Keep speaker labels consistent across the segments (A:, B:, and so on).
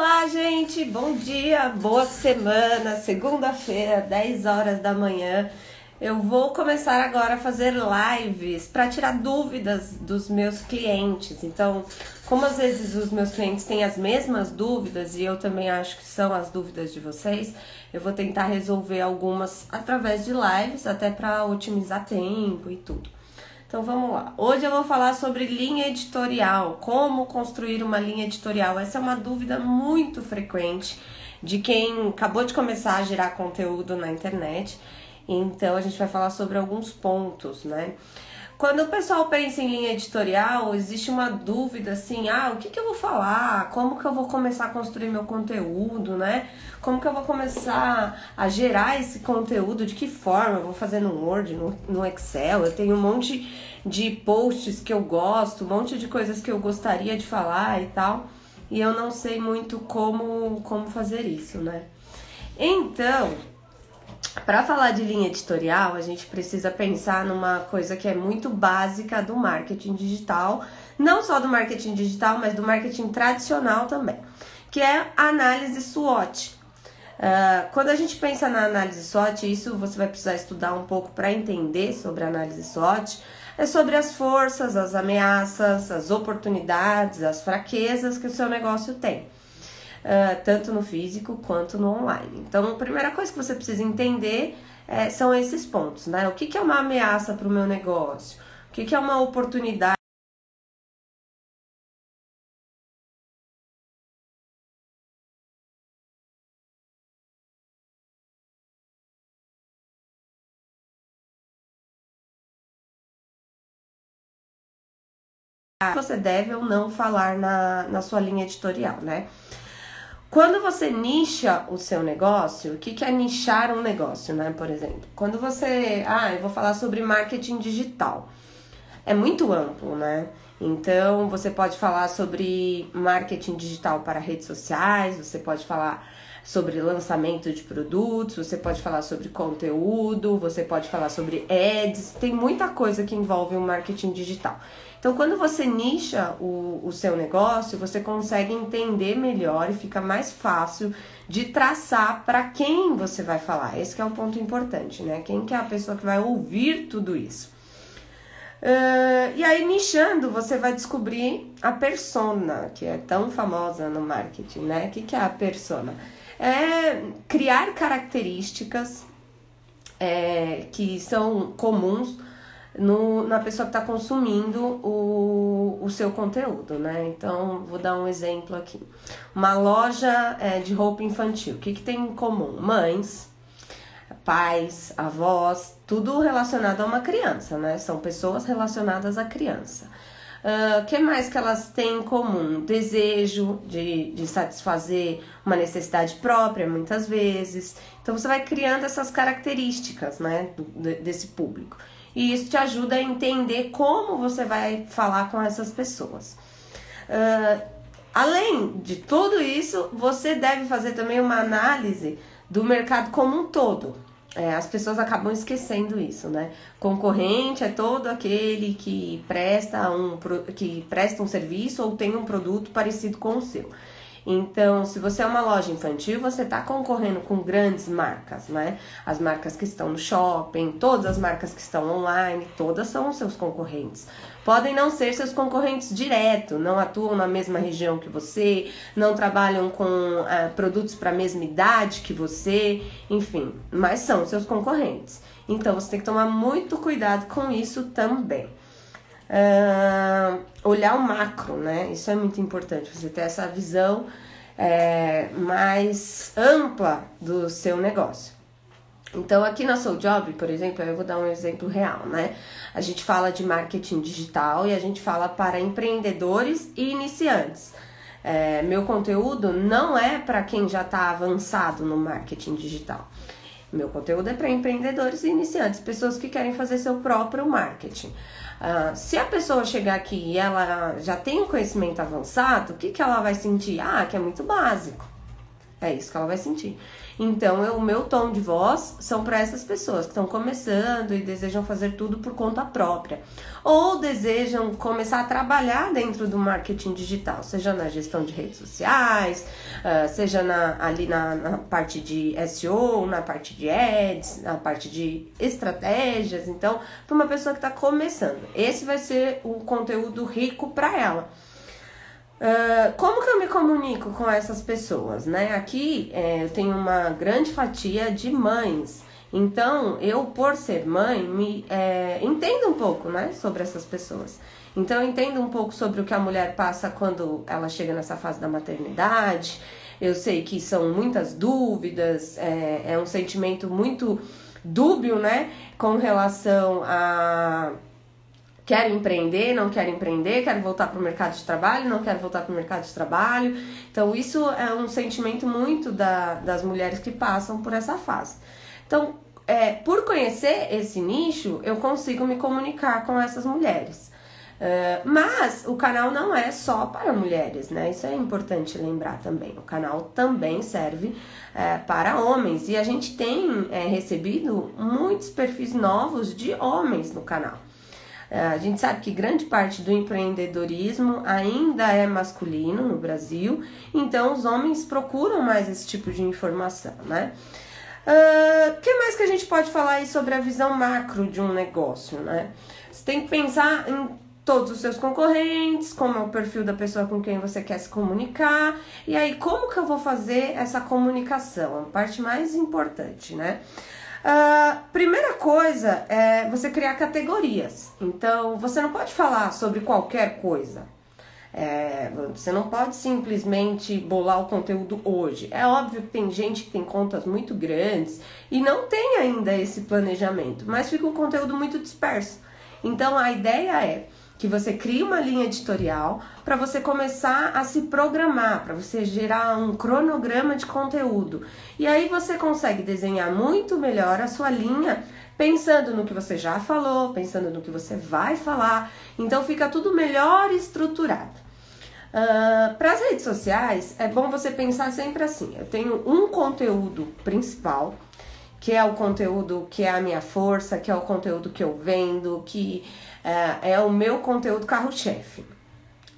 A: Olá, gente! Bom dia, boa semana, segunda-feira, 10 horas da manhã. Eu vou começar agora a fazer lives para tirar dúvidas dos meus clientes. Então, como às vezes os meus clientes têm as mesmas dúvidas e eu também acho que são as dúvidas de vocês, eu vou tentar resolver algumas através de lives, até para otimizar tempo e tudo. Então vamos lá. Hoje eu vou falar sobre linha editorial, como construir uma linha editorial. Essa é uma dúvida muito frequente de quem acabou de começar a gerar conteúdo na internet. Então a gente vai falar sobre alguns pontos, né? Quando o pessoal pensa em linha editorial, existe uma dúvida assim: ah, o que, que eu vou falar? Como que eu vou começar a construir meu conteúdo, né? Como que eu vou começar a gerar esse conteúdo? De que forma? Eu vou fazer no Word, no, no Excel? Eu tenho um monte de posts que eu gosto, um monte de coisas que eu gostaria de falar e tal, e eu não sei muito como, como fazer isso, né? Então, para falar de linha editorial, a gente precisa pensar numa coisa que é muito básica do marketing digital, não só do marketing digital, mas do marketing tradicional também, que é a análise SWOT. Uh, quando a gente pensa na análise SWOT, isso você vai precisar estudar um pouco para entender sobre a análise SWOT. É sobre as forças, as ameaças, as oportunidades, as fraquezas que o seu negócio tem uh, tanto no físico quanto no online. Então, a primeira coisa que você precisa entender é, são esses pontos, né? O que, que é uma ameaça para o meu negócio? O que, que é uma oportunidade? você deve ou não falar na, na sua linha editorial, né? Quando você nicha o seu negócio, o que, que é nichar um negócio, né? Por exemplo, quando você. Ah, eu vou falar sobre marketing digital. É muito amplo, né? Então, você pode falar sobre marketing digital para redes sociais, você pode falar sobre lançamento de produtos, você pode falar sobre conteúdo, você pode falar sobre ads, tem muita coisa que envolve o marketing digital. Então, quando você nicha o, o seu negócio, você consegue entender melhor e fica mais fácil de traçar para quem você vai falar. Esse é o ponto importante, né? Quem que é a pessoa que vai ouvir tudo isso. Uh, e aí, nichando, você vai descobrir a persona, que é tão famosa no marketing, né? O que, que é a persona? É criar características é, que são comuns no, na pessoa que está consumindo o, o seu conteúdo, né? Então, vou dar um exemplo aqui. Uma loja é, de roupa infantil, o que, que tem em comum? Mães, pais, avós, tudo relacionado a uma criança, né? São pessoas relacionadas à criança. O uh, que mais que elas têm em comum? Desejo de, de satisfazer uma necessidade própria, muitas vezes. Então, você vai criando essas características, né, do, desse público e isso te ajuda a entender como você vai falar com essas pessoas. Uh, além de tudo isso, você deve fazer também uma análise do mercado como um todo. É, as pessoas acabam esquecendo isso, né? Concorrente é todo aquele que presta um, que presta um serviço ou tem um produto parecido com o seu. Então, se você é uma loja infantil, você está concorrendo com grandes marcas, né? As marcas que estão no shopping, todas as marcas que estão online, todas são seus concorrentes. Podem não ser seus concorrentes direto, não atuam na mesma região que você, não trabalham com uh, produtos para a mesma idade que você, enfim, mas são seus concorrentes. Então, você tem que tomar muito cuidado com isso também. Uh, olhar o macro, né? Isso é muito importante, você ter essa visão é, mais ampla do seu negócio. Então, aqui na Soul Job, por exemplo, eu vou dar um exemplo real, né? A gente fala de marketing digital e a gente fala para empreendedores e iniciantes. É, meu conteúdo não é para quem já está avançado no marketing digital. Meu conteúdo é para empreendedores e iniciantes, pessoas que querem fazer seu próprio marketing. Uh, se a pessoa chegar aqui e ela já tem um conhecimento avançado, o que, que ela vai sentir? Ah, que é muito básico. É isso que ela vai sentir. Então, eu, o meu tom de voz são para essas pessoas que estão começando e desejam fazer tudo por conta própria. Ou desejam começar a trabalhar dentro do marketing digital, seja na gestão de redes sociais, uh, seja na, ali na, na, parte de SEO, na parte de ads, na parte de estratégias. Então, para uma pessoa que está começando, esse vai ser o conteúdo rico para ela. Uh, como que eu me comunico com essas pessoas, né? Aqui é, eu tenho uma grande fatia de mães, então eu, por ser mãe, me é, entendo um pouco, né, sobre essas pessoas. Então eu entendo um pouco sobre o que a mulher passa quando ela chega nessa fase da maternidade. Eu sei que são muitas dúvidas, é, é um sentimento muito dúbio, né, com relação a quero empreender, não quero empreender, quero voltar para o mercado de trabalho, não quero voltar para o mercado de trabalho. Então, isso é um sentimento muito da, das mulheres que passam por essa fase. Então, é, por conhecer esse nicho, eu consigo me comunicar com essas mulheres. Uh, mas o canal não é só para mulheres, né? Isso é importante lembrar também. O canal também serve uh, para homens e a gente tem uh, recebido muitos perfis novos de homens no canal. É, a gente sabe que grande parte do empreendedorismo ainda é masculino no Brasil, então os homens procuram mais esse tipo de informação, né? O uh, que mais que a gente pode falar aí sobre a visão macro de um negócio, né? Você tem que pensar em todos os seus concorrentes, como é o perfil da pessoa com quem você quer se comunicar, e aí como que eu vou fazer essa comunicação? A parte mais importante, né? Uh, primeira coisa é você criar categorias. Então, você não pode falar sobre qualquer coisa. É, você não pode simplesmente bolar o conteúdo hoje. É óbvio que tem gente que tem contas muito grandes e não tem ainda esse planejamento, mas fica um conteúdo muito disperso. Então, a ideia é que você crie uma linha editorial para você começar a se programar, para você gerar um cronograma de conteúdo. E aí você consegue desenhar muito melhor a sua linha, pensando no que você já falou, pensando no que você vai falar. Então fica tudo melhor estruturado. Uh, para as redes sociais, é bom você pensar sempre assim: eu tenho um conteúdo principal, que é o conteúdo que é a minha força, que é o conteúdo que eu vendo, que é, é o meu conteúdo carro-chefe.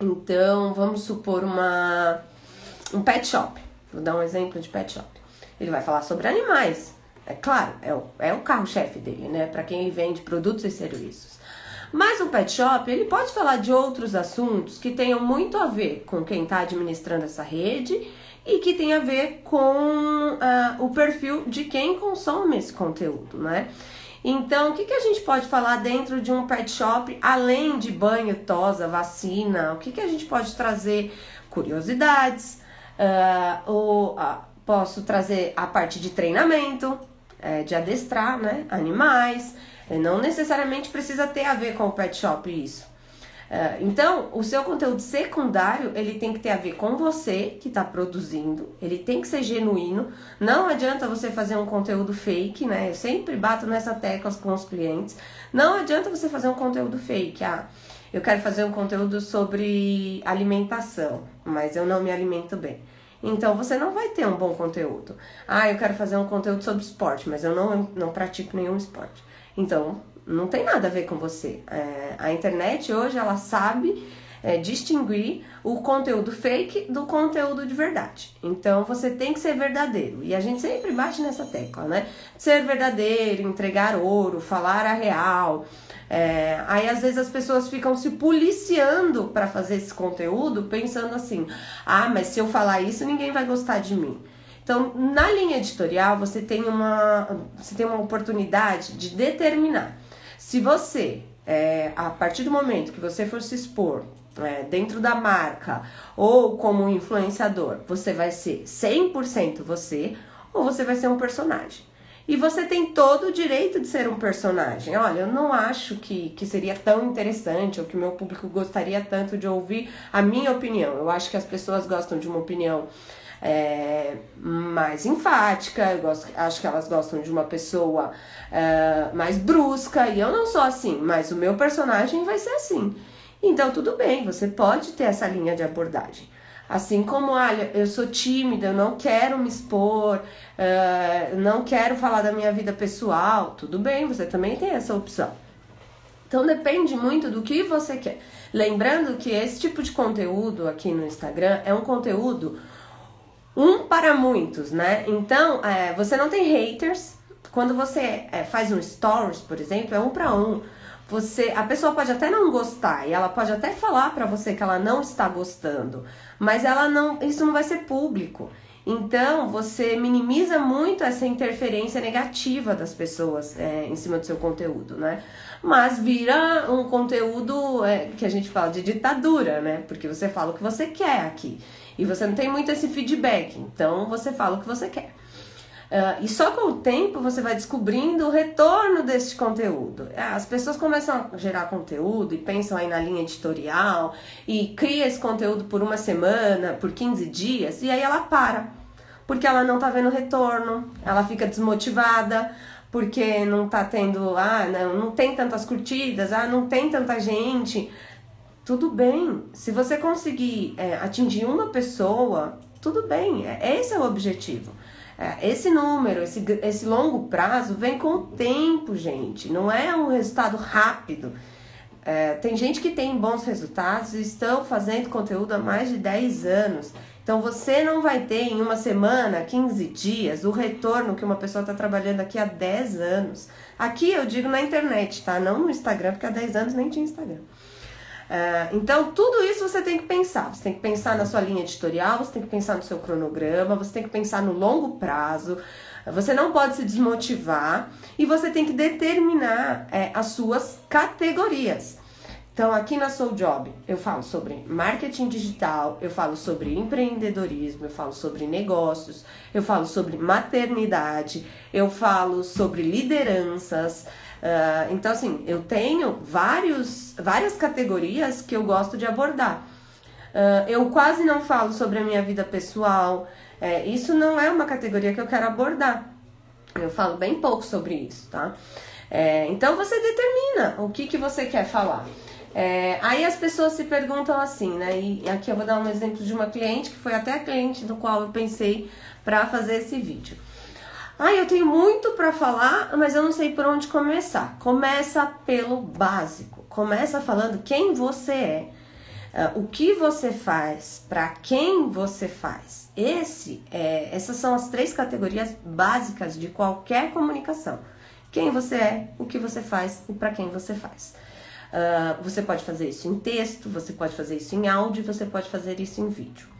A: Então, vamos supor uma um pet shop. Vou dar um exemplo de pet shop. Ele vai falar sobre animais. É claro, é o, é o carro-chefe dele, né? Para quem ele vende produtos e serviços. Mas o pet shop, ele pode falar de outros assuntos que tenham muito a ver com quem está administrando essa rede e que tem a ver com uh, o perfil de quem consome esse conteúdo, né? Então, o que, que a gente pode falar dentro de um pet shop, além de banho, tosa, vacina? O que, que a gente pode trazer? Curiosidades, uh, ou, uh, posso trazer a parte de treinamento, uh, de adestrar né, animais. Não necessariamente precisa ter a ver com o pet shop isso. É, então, o seu conteúdo secundário, ele tem que ter a ver com você que está produzindo, ele tem que ser genuíno. Não adianta você fazer um conteúdo fake, né? Eu sempre bato nessa tecla com os clientes. Não adianta você fazer um conteúdo fake. Ah, eu quero fazer um conteúdo sobre alimentação, mas eu não me alimento bem. Então você não vai ter um bom conteúdo. Ah, eu quero fazer um conteúdo sobre esporte, mas eu não, não pratico nenhum esporte. Então não tem nada a ver com você. É, a internet hoje ela sabe é, distinguir o conteúdo fake do conteúdo de verdade. Então você tem que ser verdadeiro. E a gente sempre bate nessa tecla, né? Ser verdadeiro, entregar ouro, falar a real. É, aí às vezes as pessoas ficam se policiando para fazer esse conteúdo, pensando assim: ah, mas se eu falar isso, ninguém vai gostar de mim. Então, na linha editorial, você tem uma, você tem uma oportunidade de determinar se você, é, a partir do momento que você for se expor é, dentro da marca ou como influenciador, você vai ser 100% você ou você vai ser um personagem. E você tem todo o direito de ser um personagem. Olha, eu não acho que, que seria tão interessante ou que meu público gostaria tanto de ouvir a minha opinião. Eu acho que as pessoas gostam de uma opinião é, mais enfática, eu gosto, acho que elas gostam de uma pessoa é, mais brusca, e eu não sou assim, mas o meu personagem vai ser assim. Então, tudo bem, você pode ter essa linha de abordagem. Assim como, olha, eu sou tímida, eu não quero me expor, uh, não quero falar da minha vida pessoal, tudo bem, você também tem essa opção. Então depende muito do que você quer. Lembrando que esse tipo de conteúdo aqui no Instagram é um conteúdo um para muitos, né? Então, é, você não tem haters. Quando você é, faz um stories, por exemplo, é um para um. Você, a pessoa pode até não gostar e ela pode até falar para você que ela não está gostando, mas ela não, isso não vai ser público. Então, você minimiza muito essa interferência negativa das pessoas é, em cima do seu conteúdo, né? Mas vira um conteúdo é, que a gente fala de ditadura, né? Porque você fala o que você quer aqui. E você não tem muito esse feedback, então você fala o que você quer. Uh, e só com o tempo você vai descobrindo o retorno desse conteúdo. É, as pessoas começam a gerar conteúdo e pensam aí na linha editorial e cria esse conteúdo por uma semana, por 15 dias, e aí ela para. Porque ela não tá vendo retorno, ela fica desmotivada, porque não tá tendo, ah, não, não tem tantas curtidas, ah, não tem tanta gente. Tudo bem. Se você conseguir é, atingir uma pessoa, tudo bem. É, esse é o objetivo. É, esse número, esse, esse longo prazo vem com o tempo, gente. Não é um resultado rápido. É, tem gente que tem bons resultados e estão fazendo conteúdo há mais de 10 anos. Então você não vai ter em uma semana, 15 dias, o retorno que uma pessoa está trabalhando aqui há 10 anos. Aqui eu digo na internet, tá? Não no Instagram, porque há 10 anos nem tinha Instagram. Uh, então, tudo isso você tem que pensar. Você tem que pensar na sua linha editorial, você tem que pensar no seu cronograma, você tem que pensar no longo prazo. Você não pode se desmotivar e você tem que determinar é, as suas categorias. Então, aqui na Soul Job, eu falo sobre marketing digital, eu falo sobre empreendedorismo, eu falo sobre negócios, eu falo sobre maternidade, eu falo sobre lideranças. Uh, então, assim, eu tenho vários, várias categorias que eu gosto de abordar. Uh, eu quase não falo sobre a minha vida pessoal. É, isso não é uma categoria que eu quero abordar. Eu falo bem pouco sobre isso, tá? É, então você determina o que, que você quer falar. É, aí as pessoas se perguntam assim, né? E aqui eu vou dar um exemplo de uma cliente que foi até a cliente do qual eu pensei para fazer esse vídeo. Ah, eu tenho muito para falar, mas eu não sei por onde começar. Começa pelo básico. Começa falando quem você é, uh, o que você faz, para quem você faz. Esse, é, essas são as três categorias básicas de qualquer comunicação. Quem você é, o que você faz e para quem você faz. Uh, você pode fazer isso em texto, você pode fazer isso em áudio, você pode fazer isso em vídeo.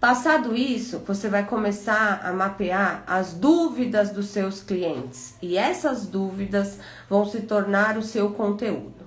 A: Passado isso, você vai começar a mapear as dúvidas dos seus clientes e essas dúvidas vão se tornar o seu conteúdo.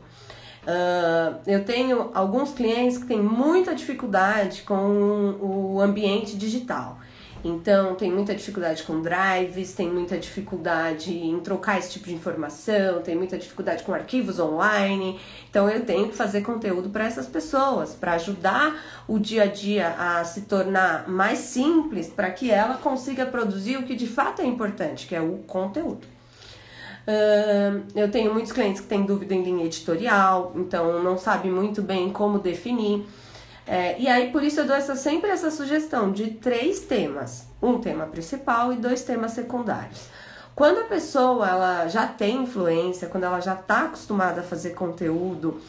A: Uh, eu tenho alguns clientes que têm muita dificuldade com o ambiente digital. Então, tem muita dificuldade com drives, tem muita dificuldade em trocar esse tipo de informação, tem muita dificuldade com arquivos online. Então, eu tenho que fazer conteúdo para essas pessoas, para ajudar o dia a dia a se tornar mais simples, para que ela consiga produzir o que de fato é importante, que é o conteúdo. Eu tenho muitos clientes que têm dúvida em linha editorial, então não sabe muito bem como definir. É, e aí, por isso, eu dou essa, sempre essa sugestão de três temas: um tema principal e dois temas secundários. Quando a pessoa ela já tem influência, quando ela já está acostumada a fazer conteúdo,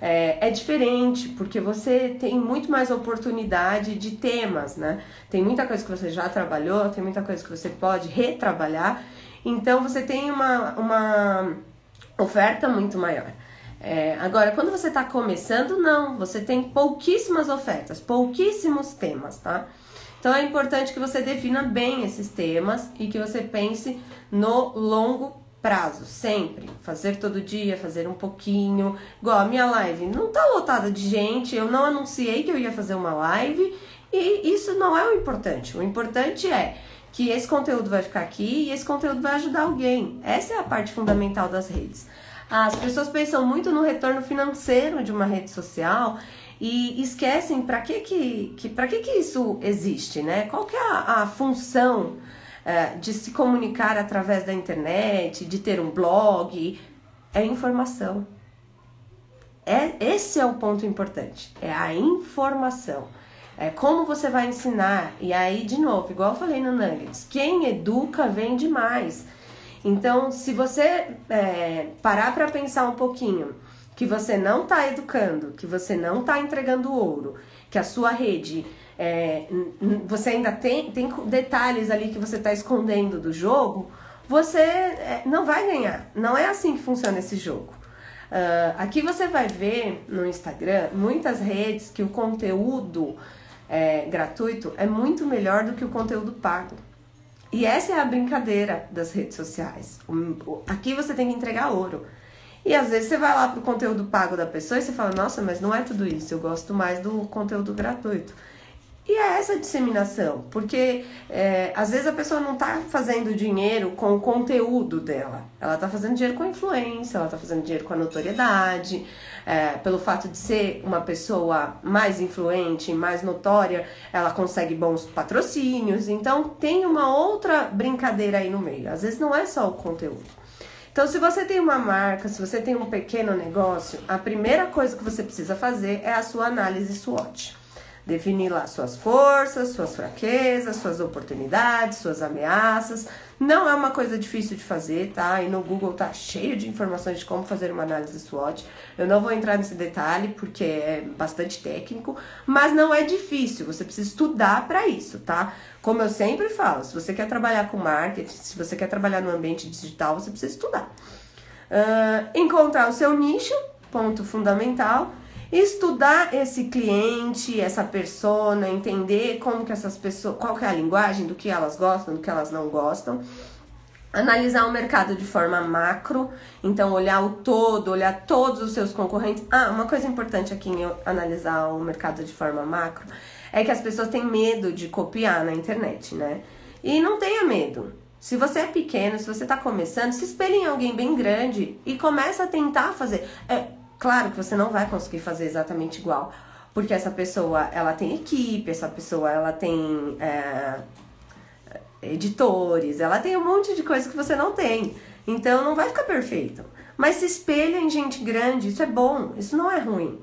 A: é, é, diferente, porque você tem muito mais oportunidade de temas, né? Tem muita coisa que você já trabalhou, tem muita coisa que você pode retrabalhar, então você tem uma, uma oferta muito maior. É, agora, quando você está começando, não, você tem pouquíssimas ofertas, pouquíssimos temas, tá? Então é importante que você defina bem esses temas e que você pense no longo prazo, sempre. Fazer todo dia, fazer um pouquinho. Igual a minha live, não tá lotada de gente, eu não anunciei que eu ia fazer uma live e isso não é o importante. O importante é que esse conteúdo vai ficar aqui e esse conteúdo vai ajudar alguém. Essa é a parte fundamental das redes. As pessoas pensam muito no retorno financeiro de uma rede social e esquecem para que que, que, que que isso existe, né? Qual que é a, a função é, de se comunicar através da internet, de ter um blog? É informação. É, esse é o ponto importante, é a informação. É como você vai ensinar. E aí, de novo, igual eu falei no Nuggets, quem educa vende mais. Então, se você é, parar para pensar um pouquinho que você não está educando, que você não está entregando ouro, que a sua rede é, você ainda tem, tem detalhes ali que você está escondendo do jogo, você é, não vai ganhar. Não é assim que funciona esse jogo. Uh, aqui você vai ver no Instagram muitas redes que o conteúdo é, gratuito é muito melhor do que o conteúdo pago. E essa é a brincadeira das redes sociais. Aqui você tem que entregar ouro. E às vezes você vai lá pro conteúdo pago da pessoa e você fala, nossa, mas não é tudo isso, eu gosto mais do conteúdo gratuito. E é essa disseminação, porque é, às vezes a pessoa não está fazendo dinheiro com o conteúdo dela, ela está fazendo dinheiro com a influência, ela está fazendo dinheiro com a notoriedade, é, pelo fato de ser uma pessoa mais influente, mais notória, ela consegue bons patrocínios, então tem uma outra brincadeira aí no meio, às vezes não é só o conteúdo. Então, se você tem uma marca, se você tem um pequeno negócio, a primeira coisa que você precisa fazer é a sua análise SWOT. Definir lá suas forças, suas fraquezas, suas oportunidades, suas ameaças. Não é uma coisa difícil de fazer, tá? E no Google tá cheio de informações de como fazer uma análise SWOT. Eu não vou entrar nesse detalhe porque é bastante técnico, mas não é difícil. Você precisa estudar para isso, tá? Como eu sempre falo, se você quer trabalhar com marketing, se você quer trabalhar no ambiente digital, você precisa estudar. Uh, encontrar o seu nicho, ponto fundamental estudar esse cliente, essa persona, entender como que essas pessoas, qual que é a linguagem, do que elas gostam, do que elas não gostam. Analisar o mercado de forma macro, então olhar o todo, olhar todos os seus concorrentes. Ah, uma coisa importante aqui em analisar o mercado de forma macro é que as pessoas têm medo de copiar na internet, né? E não tenha medo. Se você é pequeno, se você está começando, se espelhe em alguém bem grande e começa a tentar fazer. É, Claro que você não vai conseguir fazer exatamente igual, porque essa pessoa ela tem equipe, essa pessoa ela tem é, editores, ela tem um monte de coisa que você não tem. Então não vai ficar perfeito. Mas se espelha em gente grande, isso é bom, isso não é ruim.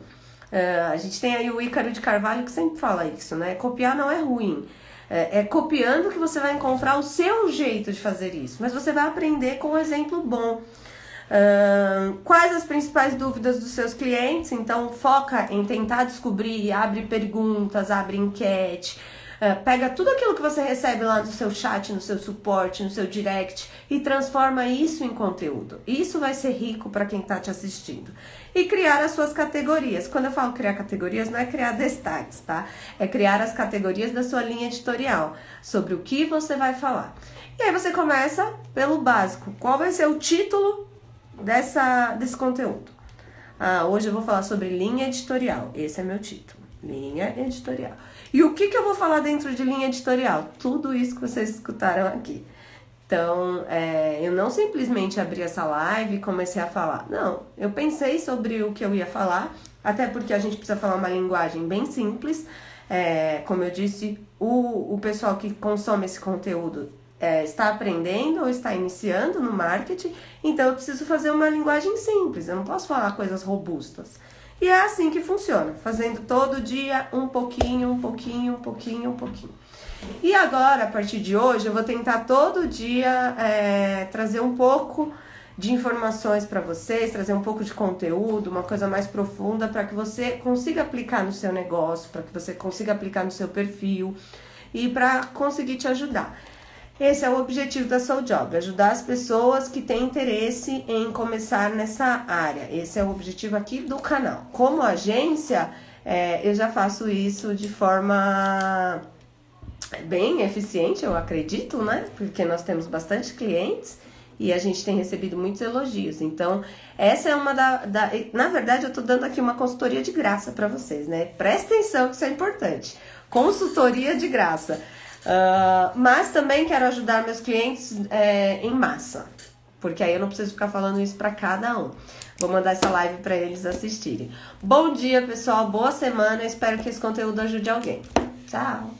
A: Uh, a gente tem aí o Ícaro de Carvalho que sempre fala isso, né? Copiar não é ruim. É, é, copiando que você vai encontrar o seu jeito de fazer isso. Mas você vai aprender com um exemplo bom. Uh, quais as principais dúvidas dos seus clientes? Então, foca em tentar descobrir, abre perguntas, abre enquete, uh, pega tudo aquilo que você recebe lá no seu chat, no seu suporte, no seu direct e transforma isso em conteúdo. Isso vai ser rico para quem está te assistindo. E criar as suas categorias. Quando eu falo criar categorias, não é criar destaques, tá? É criar as categorias da sua linha editorial, sobre o que você vai falar. E aí você começa pelo básico. Qual vai ser o título dessa, desse conteúdo. Ah, hoje eu vou falar sobre linha editorial. Esse é meu título. Linha editorial. E o que, que eu vou falar dentro de linha editorial? Tudo isso que vocês escutaram aqui. Então, é, eu não simplesmente abri essa live e comecei a falar. Não, eu pensei sobre o que eu ia falar, até porque a gente precisa falar uma linguagem bem simples. É, como eu disse, o, o pessoal que consome esse conteúdo é, está aprendendo ou está iniciando no marketing, então eu preciso fazer uma linguagem simples, eu não posso falar coisas robustas. E é assim que funciona, fazendo todo dia um pouquinho, um pouquinho, um pouquinho, um pouquinho. E agora, a partir de hoje, eu vou tentar todo dia é, trazer um pouco de informações para vocês, trazer um pouco de conteúdo, uma coisa mais profunda para que você consiga aplicar no seu negócio, para que você consiga aplicar no seu perfil e para conseguir te ajudar. Esse é o objetivo da Soul Job, ajudar as pessoas que têm interesse em começar nessa área. Esse é o objetivo aqui do canal. Como agência, é, eu já faço isso de forma bem eficiente, eu acredito, né? Porque nós temos bastante clientes e a gente tem recebido muitos elogios. Então, essa é uma da. da na verdade, eu tô dando aqui uma consultoria de graça para vocês, né? Presta atenção que isso é importante. Consultoria de graça. Uh, mas também quero ajudar meus clientes é, em massa, porque aí eu não preciso ficar falando isso para cada um. Vou mandar essa live para eles assistirem. Bom dia, pessoal. Boa semana. Espero que esse conteúdo ajude alguém. Tchau.